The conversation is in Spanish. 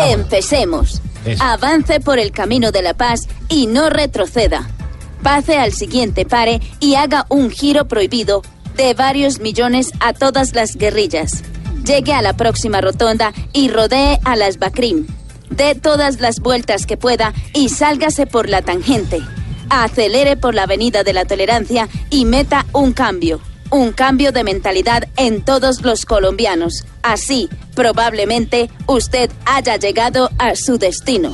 Empecemos. Eso. Avance por el camino de la paz y no retroceda. Pase al siguiente pare y haga un giro prohibido de varios millones a todas las guerrillas. Llegue a la próxima rotonda y rodee a las Bakrim. Dé todas las vueltas que pueda y sálgase por la tangente. Acelere por la avenida de la tolerancia y meta un cambio. Un cambio de mentalidad en todos los colombianos. Así, probablemente, usted haya llegado a su destino.